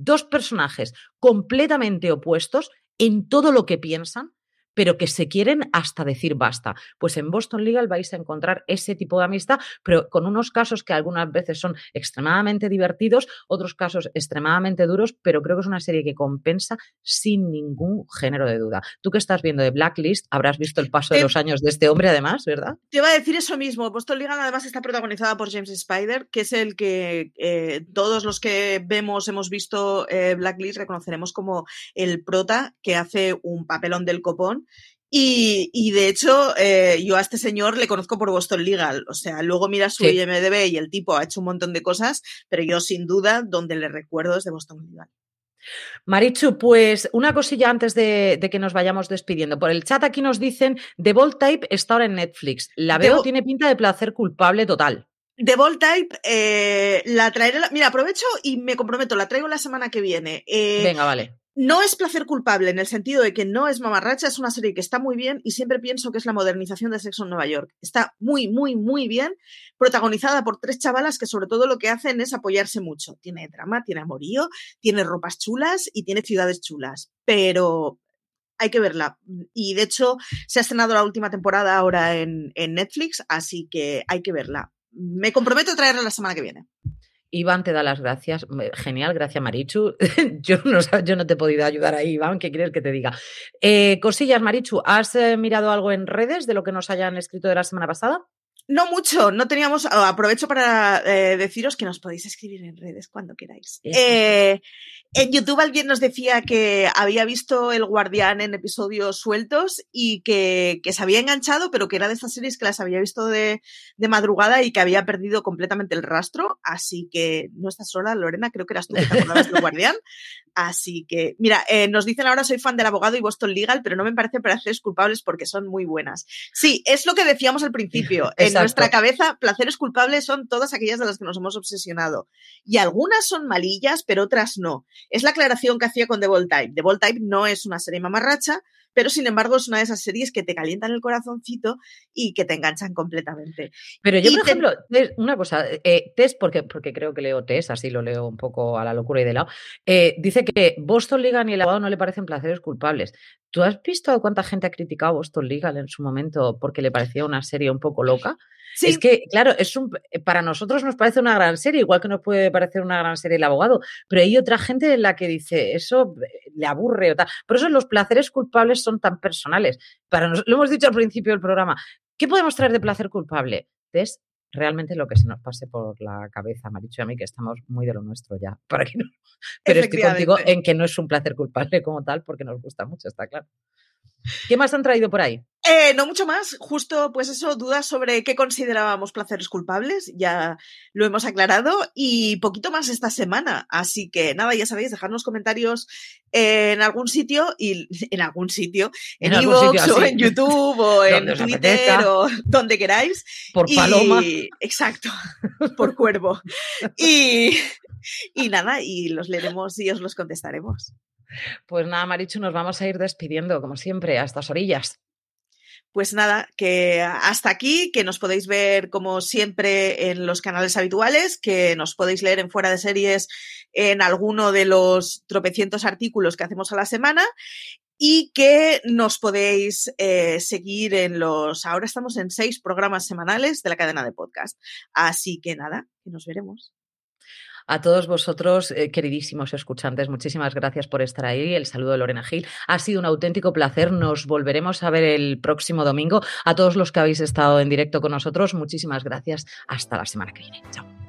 dos personajes completamente opuestos en todo lo que piensan, pero que se quieren hasta decir basta. Pues en Boston Legal vais a encontrar ese tipo de amistad, pero con unos casos que algunas veces son extremadamente divertidos, otros casos extremadamente duros, pero creo que es una serie que compensa sin ningún género de duda. Tú que estás viendo de Blacklist, habrás visto el paso de los años de este hombre, además, ¿verdad? Te iba a decir eso mismo. Boston Legal además está protagonizada por James Spider, que es el que eh, todos los que vemos, hemos visto eh, Blacklist, reconoceremos como el prota que hace un papelón del copón y, de hecho, eh, yo a este señor le conozco por Boston Legal. O sea, luego mira su IMDB y el tipo ha hecho un montón de cosas, pero yo sin duda donde le recuerdo es de Boston Legal. Marichu, pues una cosilla antes de, que nos vayamos despidiendo. Por el chat aquí nos dicen, The Bold Type está ahora en Netflix. La veo, tiene pinta de placer culpable total. The Bold Type, eh, la traeré. Mira, aprovecho y me comprometo, la traigo la semana que viene. Eh, Venga, vale. No es placer culpable en el sentido de que no es mamarracha, es una serie que está muy bien y siempre pienso que es la modernización de Sexo en Nueva York. Está muy, muy, muy bien, protagonizada por tres chavalas que sobre todo lo que hacen es apoyarse mucho. Tiene drama, tiene amorío, tiene ropas chulas y tiene ciudades chulas, pero hay que verla. Y de hecho se ha estrenado la última temporada ahora en, en Netflix, así que hay que verla. Me comprometo a traerla la semana que viene. Iván te da las gracias. Genial, gracias Marichu. (laughs) yo, no, yo no te he podido ayudar ahí, Iván. ¿Qué quieres que te diga? Eh, cosillas, Marichu, ¿has eh, mirado algo en redes de lo que nos hayan escrito de la semana pasada? No mucho, no teníamos. Aprovecho para eh, deciros que nos podéis escribir en redes cuando queráis. Eh, en YouTube alguien nos decía que había visto El Guardián en episodios sueltos y que, se había enganchado, pero que era de estas series que las había visto de, madrugada y que había perdido completamente el rastro. Así que no estás sola, Lorena, creo que eras tú que te acordabas del Guardián. Así que, mira, eh, nos dicen ahora soy fan del abogado y Boston Legal, pero no me parece placeres culpables porque son muy buenas. Sí, es lo que decíamos al principio (laughs) nuestra cabeza, placeres culpables son todas aquellas de las que nos hemos obsesionado. Y algunas son malillas, pero otras no. Es la aclaración que hacía con The Bold Type. The Bold Type no es una serie mamarracha, pero sin embargo es una de esas series que te calientan el corazoncito y que te enganchan completamente. Pero yo, por ejemplo, una cosa, eh, Tess, porque, porque creo que leo Tess, así lo leo un poco a la locura y de lado, eh, dice que Boston Legal y el abogado no le parecen placeres culpables. ¿Tú has visto cuánta gente ha criticado Boston Legal en su momento porque le parecía una serie un poco loca? Es que, claro, es un, eh, para nosotros nos parece una gran serie, igual que nos puede parecer una gran serie El abogado, pero hay otra gente en la que dice, eso eh, le aburre o tal. Por eso los placeres culpables son tan personales. Para lo hemos dicho al principio del programa. ¿Qué podemos traer de placer culpable? Es realmente lo que se nos pase por la cabeza, Maricho y a mí, que estamos muy de lo nuestro ya. (laughs) Para que no... Pero estoy contigo en que no es un placer culpable como tal, porque nos gusta mucho, está claro. ¿Qué más han traído por ahí? Eh, no mucho más, justo pues eso, dudas sobre qué considerábamos placeres culpables, ya lo hemos aclarado, y poquito más esta semana. Así que nada, ya sabéis, dejarnos comentarios en algún sitio, y (laughs) en algún sitio, en, en o en YouTube, o (laughs) en Twitter, o donde queráis. Por paloma. Exacto, por cuervo. (laughs) y, y nada, y los leeremos y os los contestaremos. Pues nada, Marichu, nos vamos a ir despidiendo, como siempre, a estas orillas. Pues nada, que hasta aquí, que nos podéis ver como siempre en los canales habituales, que nos podéis leer en fuera de series en alguno de los tropecientos artículos que hacemos a la semana y que nos podéis eh, seguir en los, ahora estamos en seis programas semanales de la cadena de podcast. Así que nada, que nos veremos. A todos vosotros, eh, queridísimos escuchantes, muchísimas gracias por estar ahí. El saludo de Lorena Gil. Ha sido un auténtico placer. Nos volveremos a ver el próximo domingo. A todos los que habéis estado en directo con nosotros, muchísimas gracias. Hasta la semana que viene. Chao.